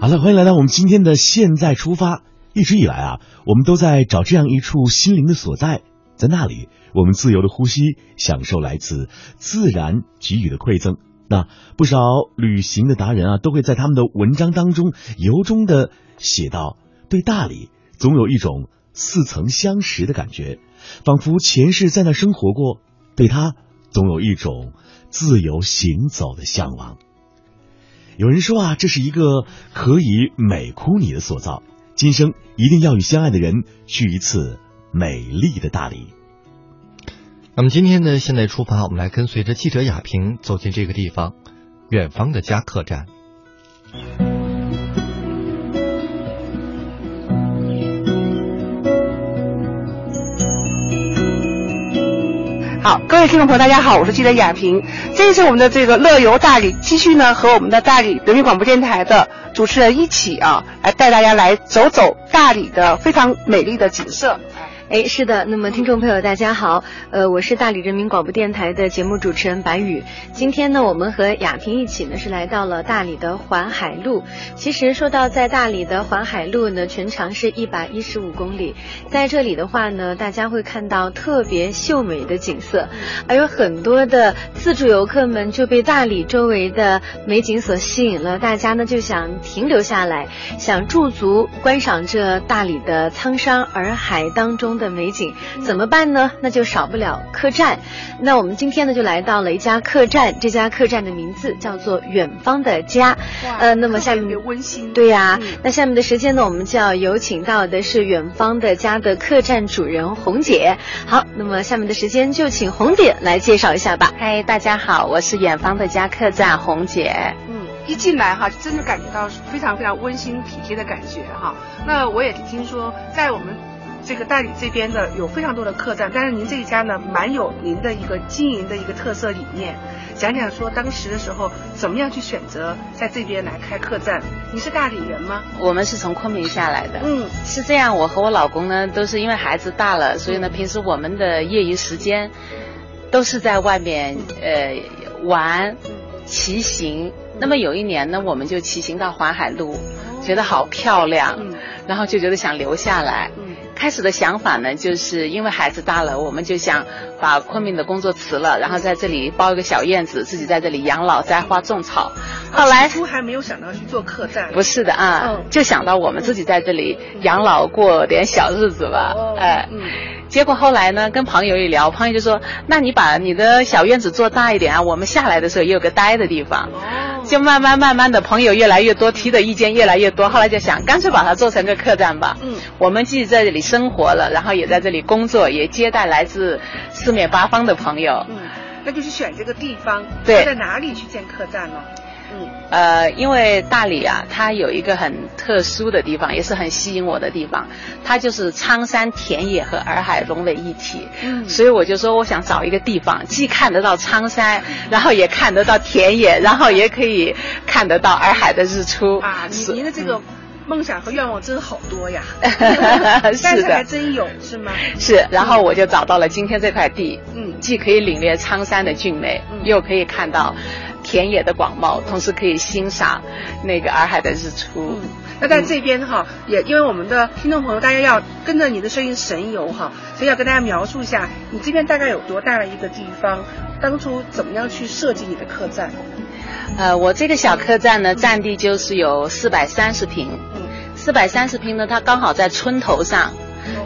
好了，欢迎来到我们今天的现在出发。一直以来啊，我们都在找这样一处心灵的所在，在那里，我们自由的呼吸，享受来自自然给予的馈赠。那不少旅行的达人啊，都会在他们的文章当中由衷的写到，对大理总有一种似曾相识的感觉，仿佛前世在那生活过，对他总有一种自由行走的向往。有人说啊，这是一个可以美哭你的所造，今生一定要与相爱的人去一次美丽的大理。那么今天呢，现在出发，我们来跟随着记者雅萍走进这个地方——远方的家客栈。好，各位听众朋友，大家好，我是记者雅萍。这一次我们的这个乐游大理，继续呢和我们的大理人民广播电台的主持人一起啊，来带大家来走走大理的非常美丽的景色。哎，是的，那么听众朋友大家好，呃，我是大理人民广播电台的节目主持人白宇。今天呢，我们和雅萍一起呢是来到了大理的环海路。其实说到在大理的环海路呢，全长是一百一十五公里，在这里的话呢，大家会看到特别秀美的景色，而有很多的自助游客们就被大理周围的美景所吸引了，大家呢就想停留下来，想驻足观赏这大理的苍山洱海当中。的美景怎么办呢？那就少不了客栈。那我们今天呢就来到了一家客栈，这家客栈的名字叫做远方的家。呃，那么下面温馨。对呀，那下面的时间呢，我们就要有请到的是远方的家的客栈主人红姐。好，那么下面的时间就请红姐来介绍一下吧。嗨，大家好，我是远方的家客栈红姐。嗯，一进来哈，真的感觉到非常非常温馨体贴的感觉哈。那我也听说在我们。这个大理这边的有非常多的客栈，但是您这一家呢，蛮有您的一个经营的一个特色理念。讲讲说当时的时候怎么样去选择在这边来开客栈？你是大理人吗？我们是从昆明下来的。嗯，是这样。我和我老公呢，都是因为孩子大了，所以呢，平时我们的业余时间都是在外面呃玩、骑行。那么有一年呢，我们就骑行到环海路，觉得好漂亮，然后就觉得想留下来。开始的想法呢，就是因为孩子大了，我们就想把昆明的工作辞了，然后在这里包一个小院子，自己在这里养老、栽花、种草。后来初还没有想到去做客栈。不是的啊，就想到我们自己在这里养老，过点小日子吧。哎，结果后来呢，跟朋友一聊，朋友就说：“那你把你的小院子做大一点啊，我们下来的时候也有个待的地方。”就慢慢慢慢的朋友越来越多，提的意见越来越多，后来就想干脆把它做成个客栈吧。嗯，我们既在这里生活了，然后也在这里工作，也接待来自四面八方的朋友。嗯，那就是选这个地方，对，在哪里去建客栈呢？嗯，呃，因为大理啊，它有一个很特殊的地方，也是很吸引我的地方，它就是苍山田野和洱海融为一体。嗯，所以我就说，我想找一个地方，既看得到苍山，然后也看得到田野，然后也可以看得到洱海的日出。啊，您您的这个梦想和愿望真好多呀！但是的，还真有是吗？是，然后我就找到了今天这块地，嗯，既可以领略苍山的俊美，又可以看到。田野的广袤，同时可以欣赏那个洱海的日出。那在这边哈，也因为我们的听众朋友，大家要跟着你的声音神游哈，所以要跟大家描述一下，你这边大概有多大的一个地方？当初怎么样去设计你的客栈？呃，我这个小客栈呢，占地就是有四百三十平。嗯。四百三十平呢，它刚好在村头上，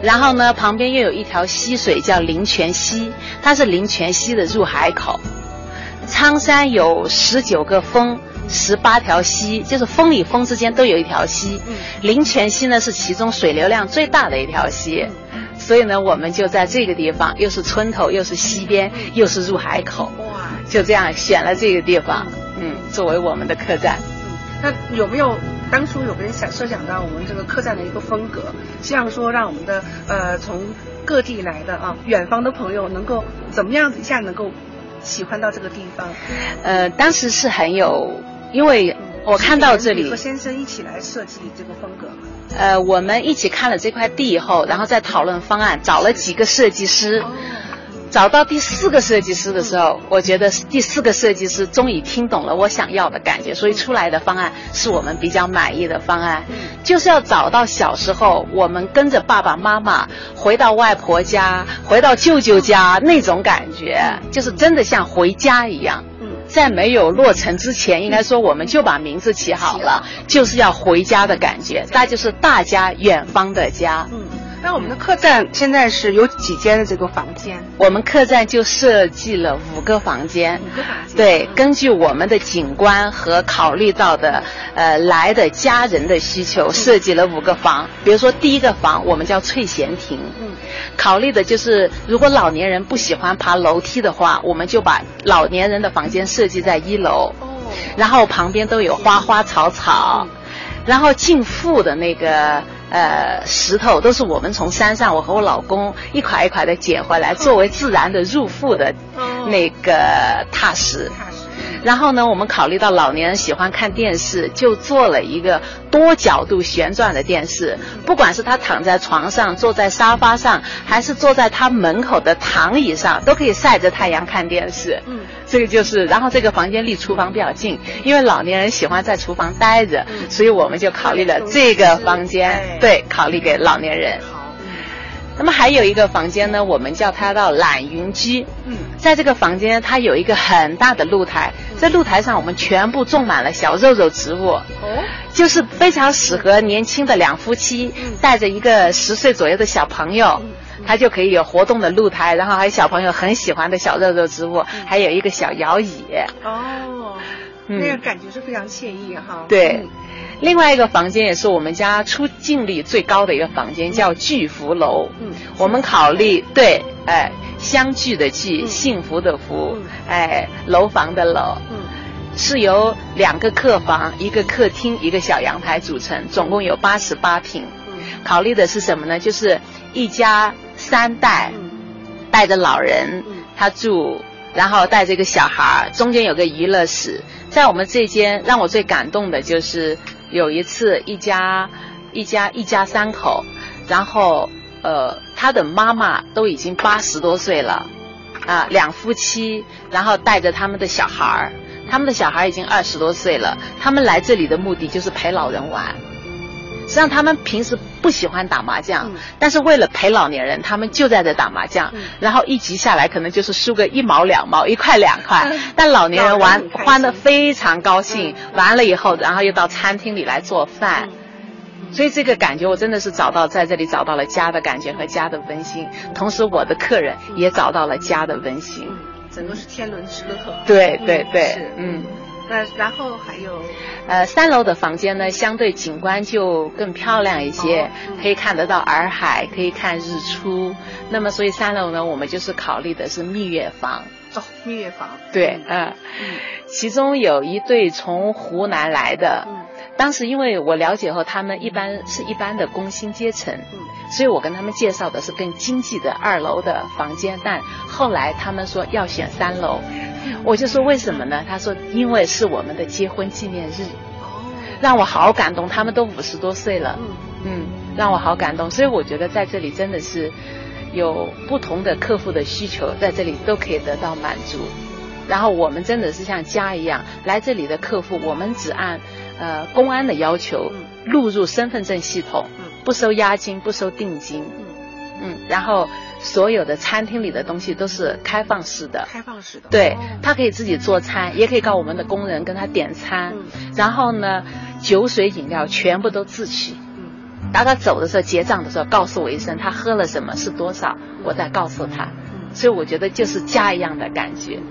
然后呢，旁边又有一条溪水叫灵泉溪，它是灵泉溪的入海口。苍山有十九个峰，十八条溪，就是峰与峰之间都有一条溪。嗯灵泉溪呢是其中水流量最大的一条溪，所以呢我们就在这个地方，又是村头，又是溪边，又是入海口，哇，就这样选了这个地方，嗯，作为我们的客栈。嗯那有没有当初有没有想设想到我们这个客栈的一个风格，希望说让我们的呃从各地来的啊远方的朋友能够怎么样子一下能够。喜欢到这个地方，呃，当时是很有，因为我看到这里和先生一起来设计这个风格嘛。呃，我们一起看了这块地以后，然后再讨论方案，找了几个设计师，找到第四个设计师的时候，我觉得第四个设计师终于听懂了我想要的感觉，所以出来的方案是我们比较满意的方案，就是要找到小时候我们跟着爸爸妈妈回到外婆家、回到舅舅家那种感觉，就是真的像回家一样。在没有落成之前，应该说我们就把名字起好了，就是要回家的感觉，那就是大家远方的家。嗯。那我们的客栈现在是有几间的这个房间？我们客栈就设计了五个房间。五个房间。对，根据我们的景观和考虑到的呃来的家人的需求，设计了五个房。比如说第一个房，我们叫翠贤亭。嗯。考虑的就是如果老年人不喜欢爬楼梯的话，我们就把老年人的房间设计在一楼。哦。然后旁边都有花花草草，然后进富的那个。呃，石头都是我们从山上，我和我老公一块一块的捡回来，作为自然的入腹的那个踏实。然后呢，我们考虑到老年人喜欢看电视，就做了一个多角度旋转的电视。不管是他躺在床上、坐在沙发上，还是坐在他门口的躺椅上，都可以晒着太阳看电视。嗯，这个就是。然后这个房间离厨房比较近，因为老年人喜欢在厨房待着，所以我们就考虑了这个房间。对，考虑给老年人。那么还有一个房间呢，我们叫它到懒云居。嗯，在这个房间，它有一个很大的露台，在露台上我们全部种满了小肉肉植物。哦，就是非常适合年轻的两夫妻带着一个十岁左右的小朋友，他就可以有活动的露台，然后还有小朋友很喜欢的小肉肉植物，还有一个小摇椅。哦，那个感觉是非常惬意哈。对。另外一个房间也是我们家出镜率最高的一个房间，叫聚福楼。嗯，我们考虑对，哎，相聚的聚，幸福的福，哎，楼房的楼。嗯，是由两个客房、一个客厅、一个小阳台组成，总共有八十八平。嗯，考虑的是什么呢？就是一家三代，带着老人他住，然后带着一个小孩中间有个娱乐室。在我们这间，让我最感动的就是。有一次，一家一家一家三口，然后呃，他的妈妈都已经八十多岁了，啊，两夫妻，然后带着他们的小孩儿，他们的小孩已经二十多岁了，他们来这里的目的就是陪老人玩。实际上，他们平时不喜欢打麻将，但是为了陪老年人，他们就在这打麻将。然后一局下来，可能就是输个一毛两毛，一块两块。但老年人玩欢的非常高兴。完了以后，然后又到餐厅里来做饭。所以这个感觉，我真的是找到在这里找到了家的感觉和家的温馨。同时，我的客人也找到了家的温馨。整个是天伦之乐。对对对，嗯。那然后还有，呃，三楼的房间呢，相对景观就更漂亮一些，可以看得到洱海，可以看日出。那么，所以三楼呢，我们就是考虑的是蜜月房。哦，蜜月房。对，嗯，其中有一对从湖南来的。当时因为我了解后，他们一般是一般的工薪阶层，嗯所以我跟他们介绍的是更经济的二楼的房间。但后来他们说要选三楼，我就说为什么呢？他说因为是我们的结婚纪念日，让我好感动。他们都五十多岁了，嗯，让我好感动。所以我觉得在这里真的是有不同的客户的需求，在这里都可以得到满足。然后我们真的是像家一样，来这里的客户，我们只按。呃，公安的要求录入身份证系统，不收押金，不收定金，嗯，然后所有的餐厅里的东西都是开放式的，开放式的，对他可以自己做餐，也可以告我们的工人跟他点餐，然后呢，酒水饮料全部都自取，当他走的时候结账的时候告诉我一声，他喝了什么是多少，我再告诉他，所以我觉得就是家一样的感觉。